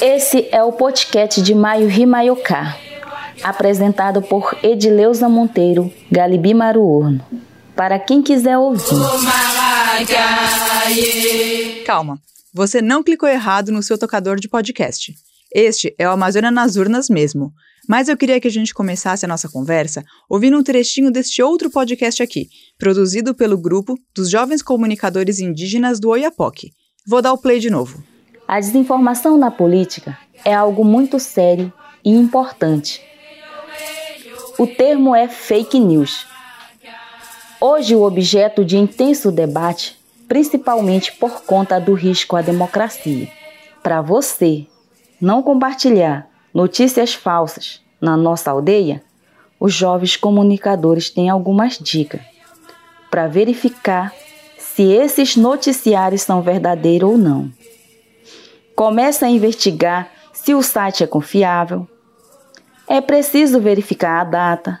Esse é o podcast de Maio Rimaioká, apresentado por Edileuza Monteiro, Galibi Maruorno. Para quem quiser ouvir. Calma, você não clicou errado no seu tocador de podcast. Este é o Amazônia nas Urnas mesmo. Mas eu queria que a gente começasse a nossa conversa ouvindo um trechinho deste outro podcast aqui, produzido pelo grupo dos Jovens Comunicadores Indígenas do Oiapoque. Vou dar o play de novo. A desinformação na política é algo muito sério e importante. O termo é fake news. Hoje, o objeto de intenso debate, principalmente por conta do risco à democracia. Para você não compartilhar notícias falsas na nossa aldeia, os jovens comunicadores têm algumas dicas para verificar se esses noticiários são verdadeiros ou não. Comece a investigar se o site é confiável. É preciso verificar a data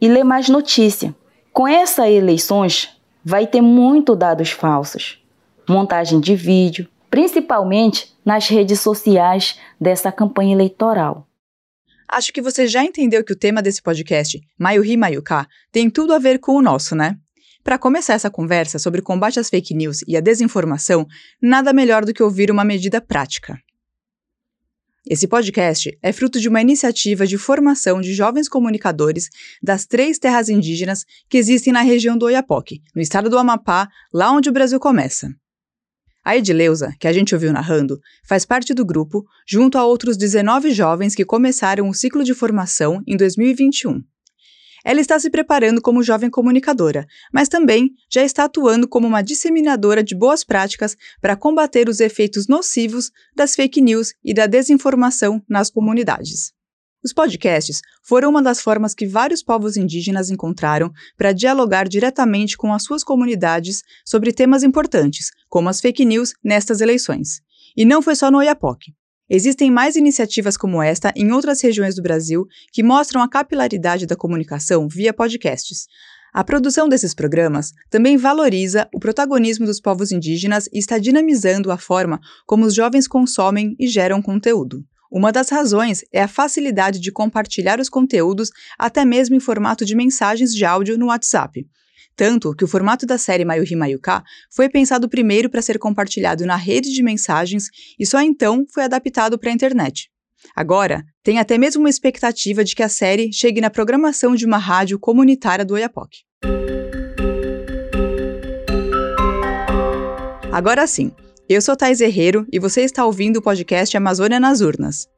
e ler mais notícia. Com essas eleições, vai ter muito dados falsos, montagem de vídeo, principalmente nas redes sociais dessa campanha eleitoral. Acho que você já entendeu que o tema desse podcast, Mayuhi Mayuká, tem tudo a ver com o nosso, né? Para começar essa conversa sobre o combate às fake news e à desinformação, nada melhor do que ouvir uma medida prática. Esse podcast é fruto de uma iniciativa de formação de jovens comunicadores das três terras indígenas que existem na região do Oiapoque, no estado do Amapá, lá onde o Brasil começa. A Edileuza, que a gente ouviu narrando, faz parte do grupo, junto a outros 19 jovens que começaram o ciclo de formação em 2021. Ela está se preparando como jovem comunicadora, mas também já está atuando como uma disseminadora de boas práticas para combater os efeitos nocivos das fake news e da desinformação nas comunidades. Os podcasts foram uma das formas que vários povos indígenas encontraram para dialogar diretamente com as suas comunidades sobre temas importantes, como as fake news nestas eleições. E não foi só no Oiapoque. Existem mais iniciativas como esta em outras regiões do Brasil que mostram a capilaridade da comunicação via podcasts. A produção desses programas também valoriza o protagonismo dos povos indígenas e está dinamizando a forma como os jovens consomem e geram conteúdo. Uma das razões é a facilidade de compartilhar os conteúdos até mesmo em formato de mensagens de áudio no WhatsApp. Tanto que o formato da série Mayuhi Mayuká foi pensado primeiro para ser compartilhado na rede de mensagens e só então foi adaptado para a internet. Agora, tem até mesmo uma expectativa de que a série chegue na programação de uma rádio comunitária do Oiapoque. Agora sim, eu sou Thais Herreiro e você está ouvindo o podcast Amazônia nas Urnas.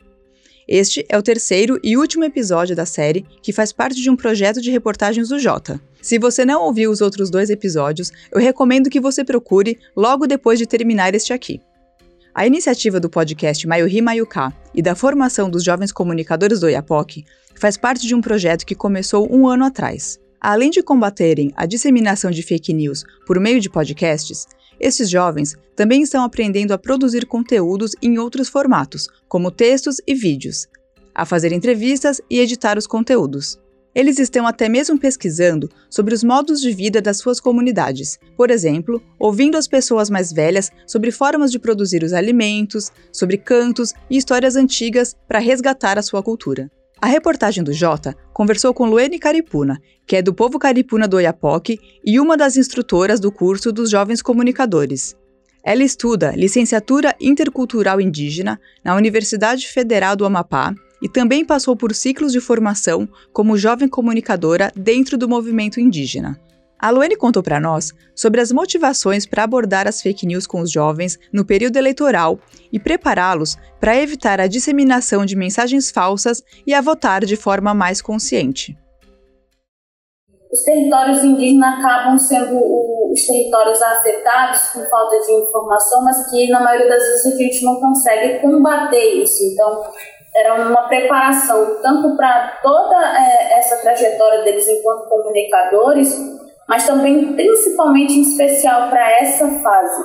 Este é o terceiro e último episódio da série que faz parte de um projeto de reportagens do Jota. Se você não ouviu os outros dois episódios, eu recomendo que você procure logo depois de terminar este aqui. A iniciativa do podcast Mayuhi Mayuká e da formação dos jovens comunicadores do Oiapoque faz parte de um projeto que começou um ano atrás. Além de combaterem a disseminação de fake news por meio de podcasts, esses jovens também estão aprendendo a produzir conteúdos em outros formatos, como textos e vídeos, a fazer entrevistas e editar os conteúdos. Eles estão até mesmo pesquisando sobre os modos de vida das suas comunidades, por exemplo, ouvindo as pessoas mais velhas sobre formas de produzir os alimentos, sobre cantos e histórias antigas para resgatar a sua cultura. A reportagem do Jota conversou com Luene Caripuna, que é do povo caripuna do Oiapoque e uma das instrutoras do curso dos Jovens Comunicadores. Ela estuda Licenciatura Intercultural Indígena na Universidade Federal do Amapá e também passou por ciclos de formação como jovem comunicadora dentro do movimento indígena. A Luane contou para nós sobre as motivações para abordar as fake news com os jovens no período eleitoral e prepará-los para evitar a disseminação de mensagens falsas e a votar de forma mais consciente. Os territórios indígenas acabam sendo os territórios afetados com falta de informação, mas que na maioria das vezes a gente não consegue combater isso. Então, era uma preparação tanto para toda é, essa trajetória deles enquanto comunicadores, mas também principalmente em especial para essa fase,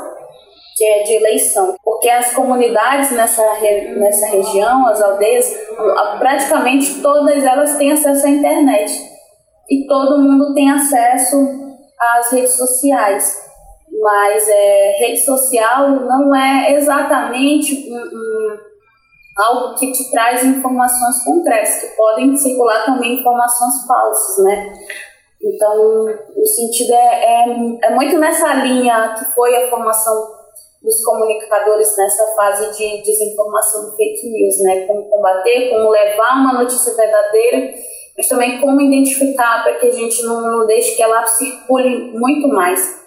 que é de eleição, porque as comunidades nessa, nessa região, as aldeias, praticamente todas elas têm acesso à internet e todo mundo tem acesso as redes sociais. Mas é, rede social não é exatamente um, um, algo que te traz informações concretas, que podem circular também informações falsas, né? Então, o sentido é, é, é muito nessa linha que foi a formação dos comunicadores nessa fase de desinformação de fake news, né? Como combater, como levar uma notícia verdadeira, mas também como identificar para que a gente não, não deixe que ela circule muito mais.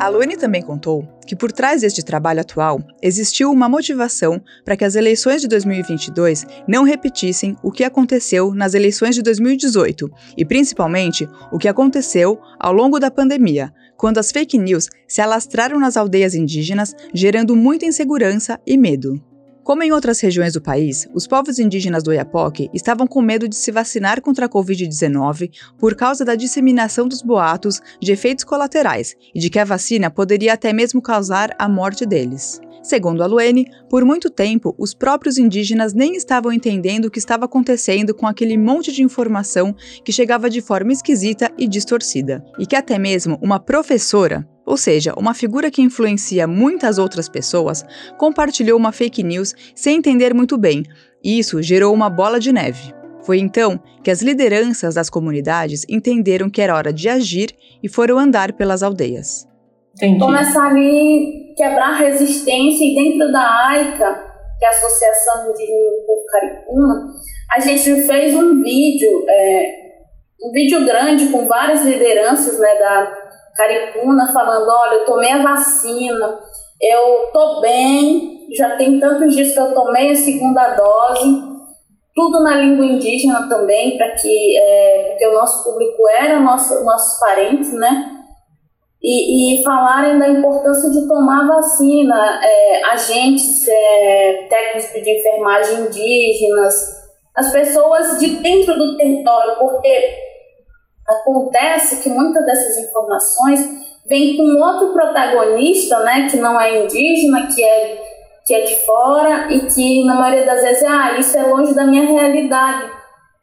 A Luane também contou que por trás deste trabalho atual existiu uma motivação para que as eleições de 2022 não repetissem o que aconteceu nas eleições de 2018 e principalmente o que aconteceu ao longo da pandemia, quando as fake news se alastraram nas aldeias indígenas, gerando muita insegurança e medo. Como em outras regiões do país, os povos indígenas do Oiapoque estavam com medo de se vacinar contra a Covid-19 por causa da disseminação dos boatos de efeitos colaterais e de que a vacina poderia até mesmo causar a morte deles. Segundo a Luene, por muito tempo os próprios indígenas nem estavam entendendo o que estava acontecendo com aquele monte de informação que chegava de forma esquisita e distorcida, e que até mesmo uma professora ou seja, uma figura que influencia muitas outras pessoas, compartilhou uma fake news sem entender muito bem, e isso gerou uma bola de neve. Foi então que as lideranças das comunidades entenderam que era hora de agir e foram andar pelas aldeias. Entendi. Começar ali quebrar resistência e dentro da AICA, que é a Associação Indígena do Povo Caricuna, a gente fez um vídeo, é, um vídeo grande com várias lideranças né, da, Caripuna falando: olha, eu tomei a vacina, eu tô bem, já tem tantos dias que eu tomei a segunda dose, tudo na língua indígena também, para que é, porque o nosso público era nosso, nossos parentes, né? E, e falarem da importância de tomar vacina, é, agentes, é, técnicos de enfermagem indígenas, as pessoas de dentro do território, porque Acontece que muitas dessas informações vêm com outro protagonista, né, que não é indígena, que é, que é de fora e que na maioria das vezes, ah, isso é longe da minha realidade.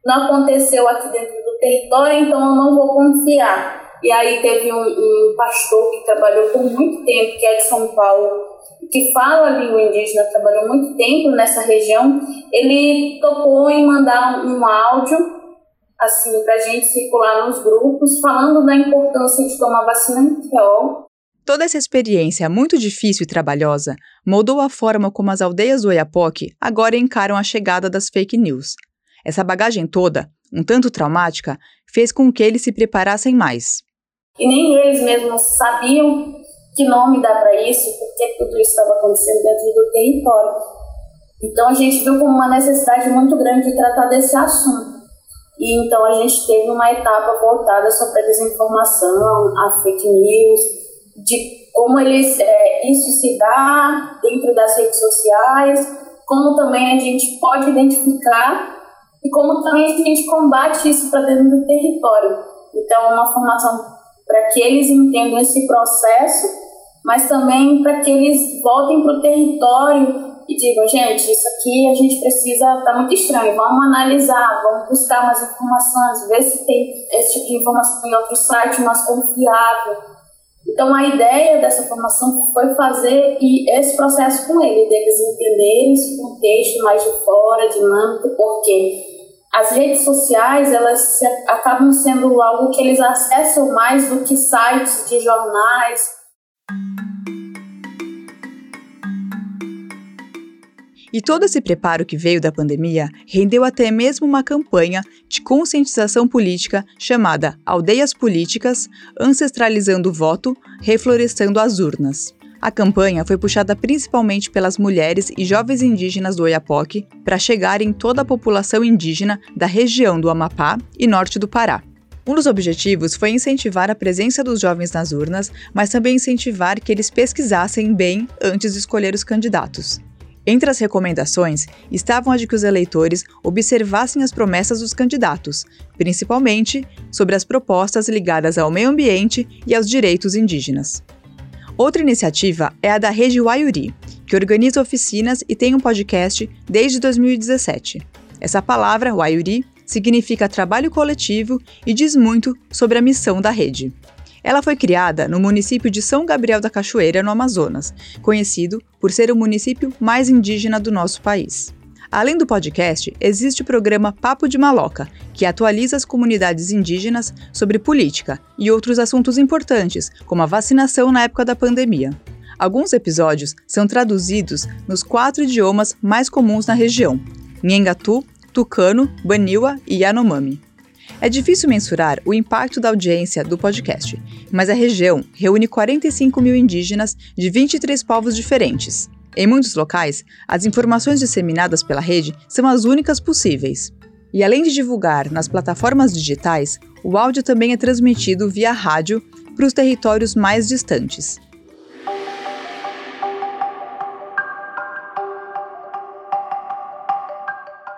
Não aconteceu aqui dentro do território, então eu não vou confiar. E aí teve um, um pastor que trabalhou por muito tempo, que é de São Paulo, que fala a língua indígena, trabalhou muito tempo nessa região, ele topou em mandar um áudio assim, para a gente circular nos grupos, falando da importância de tomar vacina creol. Toda essa experiência muito difícil e trabalhosa moldou a forma como as aldeias do Oiapoque agora encaram a chegada das fake news. Essa bagagem toda, um tanto traumática, fez com que eles se preparassem mais. E nem eles mesmos sabiam que nome dar para isso, porque tudo isso estava acontecendo dentro do território. Então a gente viu como uma necessidade muito grande de tratar desse assunto. E então a gente teve uma etapa voltada sobre a desinformação, a fake news, de como eles, é, isso se dá dentro das redes sociais, como também a gente pode identificar e como também a gente combate isso para dentro do território. Então, é uma formação para que eles entendam esse processo, mas também para que eles voltem para o território e digam, gente, isso aqui a gente precisa, tá muito estranho, vamos analisar, vamos buscar mais informações, ver se tem esse tipo de informação em outro site mais confiável. Então a ideia dessa formação foi fazer esse processo com ele, deles entenderem esse contexto mais de fora, dinâmico, porque as redes sociais elas acabam sendo algo que eles acessam mais do que sites de jornais, E todo esse preparo que veio da pandemia rendeu até mesmo uma campanha de conscientização política chamada Aldeias Políticas Ancestralizando o Voto, Reflorestando as Urnas. A campanha foi puxada principalmente pelas mulheres e jovens indígenas do Oiapoque para chegar em toda a população indígena da região do Amapá e norte do Pará. Um dos objetivos foi incentivar a presença dos jovens nas urnas, mas também incentivar que eles pesquisassem bem antes de escolher os candidatos. Entre as recomendações estavam a de que os eleitores observassem as promessas dos candidatos, principalmente sobre as propostas ligadas ao meio ambiente e aos direitos indígenas. Outra iniciativa é a da Rede Waiuri, que organiza oficinas e tem um podcast desde 2017. Essa palavra, Waiuri, significa trabalho coletivo e diz muito sobre a missão da rede. Ela foi criada no município de São Gabriel da Cachoeira, no Amazonas, conhecido por ser o município mais indígena do nosso país. Além do podcast, existe o programa Papo de Maloca, que atualiza as comunidades indígenas sobre política e outros assuntos importantes, como a vacinação na época da pandemia. Alguns episódios são traduzidos nos quatro idiomas mais comuns na região: Nhengatu, Tucano, Baniwa e Yanomami. É difícil mensurar o impacto da audiência do podcast, mas a região reúne 45 mil indígenas de 23 povos diferentes. Em muitos locais, as informações disseminadas pela rede são as únicas possíveis. E além de divulgar nas plataformas digitais, o áudio também é transmitido via rádio para os territórios mais distantes.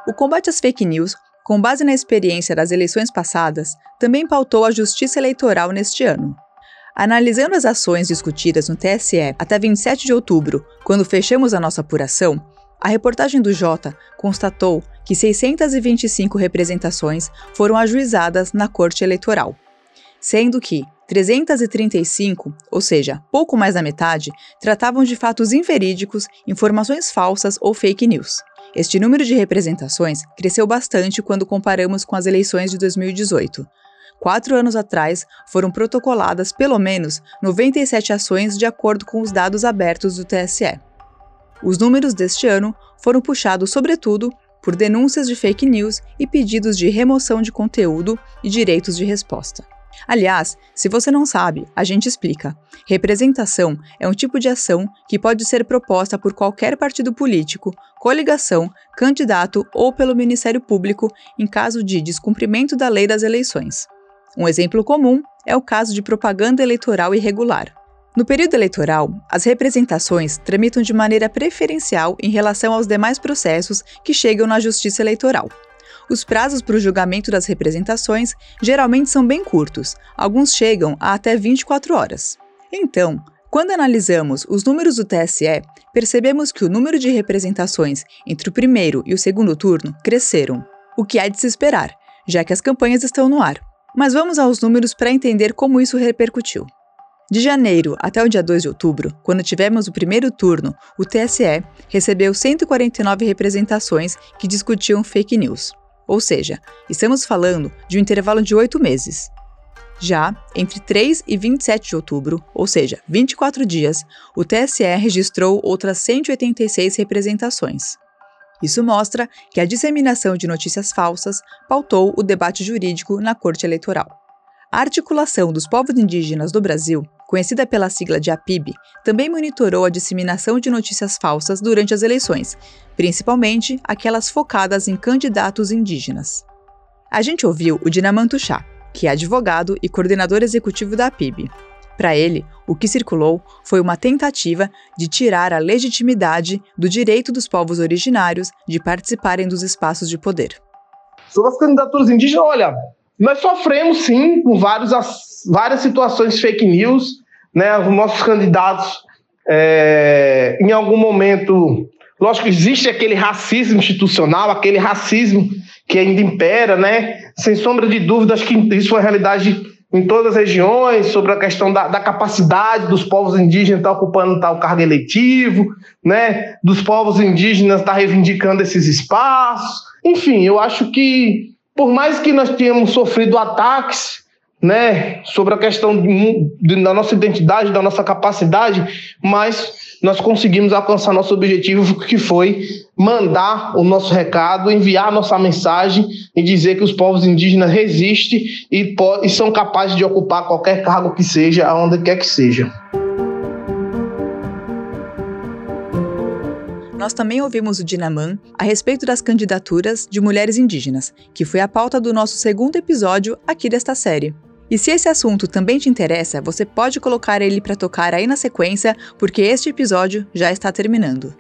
O combate às fake news, com base na experiência das eleições passadas, também pautou a justiça eleitoral neste ano. Analisando as ações discutidas no TSE até 27 de outubro, quando fechamos a nossa apuração, a reportagem do Jota constatou que 625 representações foram ajuizadas na Corte Eleitoral, sendo que 335, ou seja, pouco mais da metade, tratavam de fatos inverídicos, informações falsas ou fake news. Este número de representações cresceu bastante quando comparamos com as eleições de 2018. Quatro anos atrás, foram protocoladas pelo menos 97 ações de acordo com os dados abertos do TSE. Os números deste ano foram puxados, sobretudo, por denúncias de fake news e pedidos de remoção de conteúdo e direitos de resposta. Aliás, se você não sabe, a gente explica. Representação é um tipo de ação que pode ser proposta por qualquer partido político, coligação, candidato ou pelo Ministério Público em caso de descumprimento da lei das eleições. Um exemplo comum é o caso de propaganda eleitoral irregular. No período eleitoral, as representações tramitam de maneira preferencial em relação aos demais processos que chegam na Justiça Eleitoral. Os prazos para o julgamento das representações geralmente são bem curtos, alguns chegam a até 24 horas. Então, quando analisamos os números do TSE, percebemos que o número de representações entre o primeiro e o segundo turno cresceram, o que é de se esperar, já que as campanhas estão no ar. Mas vamos aos números para entender como isso repercutiu. De janeiro até o dia 2 de outubro, quando tivemos o primeiro turno, o TSE recebeu 149 representações que discutiam fake news. Ou seja, estamos falando de um intervalo de oito meses. Já entre 3 e 27 de outubro, ou seja, 24 dias, o TSE registrou outras 186 representações. Isso mostra que a disseminação de notícias falsas pautou o debate jurídico na Corte Eleitoral. A Articulação dos Povos Indígenas do Brasil, conhecida pela sigla de APIB, também monitorou a disseminação de notícias falsas durante as eleições, principalmente aquelas focadas em candidatos indígenas. A gente ouviu o Dinamanto Chá, que é advogado e coordenador executivo da APIB. Para ele, o que circulou foi uma tentativa de tirar a legitimidade do direito dos povos originários de participarem dos espaços de poder. Sobre as candidaturas indígenas, olha, nós sofremos sim com vários, várias situações fake news, né? Os nossos candidatos, é, em algum momento, lógico existe aquele racismo institucional, aquele racismo que ainda impera, né? Sem sombra de dúvidas que isso é realidade em todas as regiões, sobre a questão da, da capacidade dos povos indígenas estar ocupando tal cargo eletivo, né? Dos povos indígenas estar reivindicando esses espaços. Enfim, eu acho que por mais que nós tenhamos sofrido ataques, né, sobre a questão de, de, da nossa identidade, da nossa capacidade, mas nós conseguimos alcançar nosso objetivo, que foi mandar o nosso recado, enviar nossa mensagem e dizer que os povos indígenas resistem e, e são capazes de ocupar qualquer cargo que seja, aonde quer que seja. Nós também ouvimos o Dinaman a respeito das candidaturas de mulheres indígenas, que foi a pauta do nosso segundo episódio aqui desta série. E se esse assunto também te interessa, você pode colocar ele para tocar aí na sequência, porque este episódio já está terminando.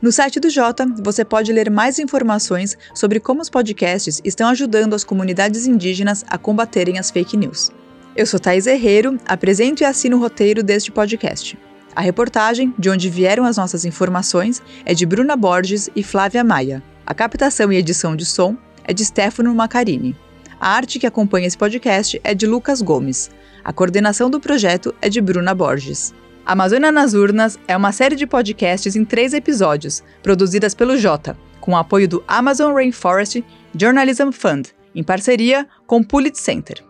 No site do Jota, você pode ler mais informações sobre como os podcasts estão ajudando as comunidades indígenas a combaterem as fake news. Eu sou Thais Herreiro, apresento e assino o roteiro deste podcast. A reportagem, de onde vieram as nossas informações, é de Bruna Borges e Flávia Maia. A captação e edição de som é de Stefano Macarini. A arte que acompanha esse podcast é de Lucas Gomes. A coordenação do projeto é de Bruna Borges. Amazônia nas Urnas é uma série de podcasts em três episódios, produzidas pelo Jota, com o apoio do Amazon Rainforest Journalism Fund, em parceria com o Pulitzer Center.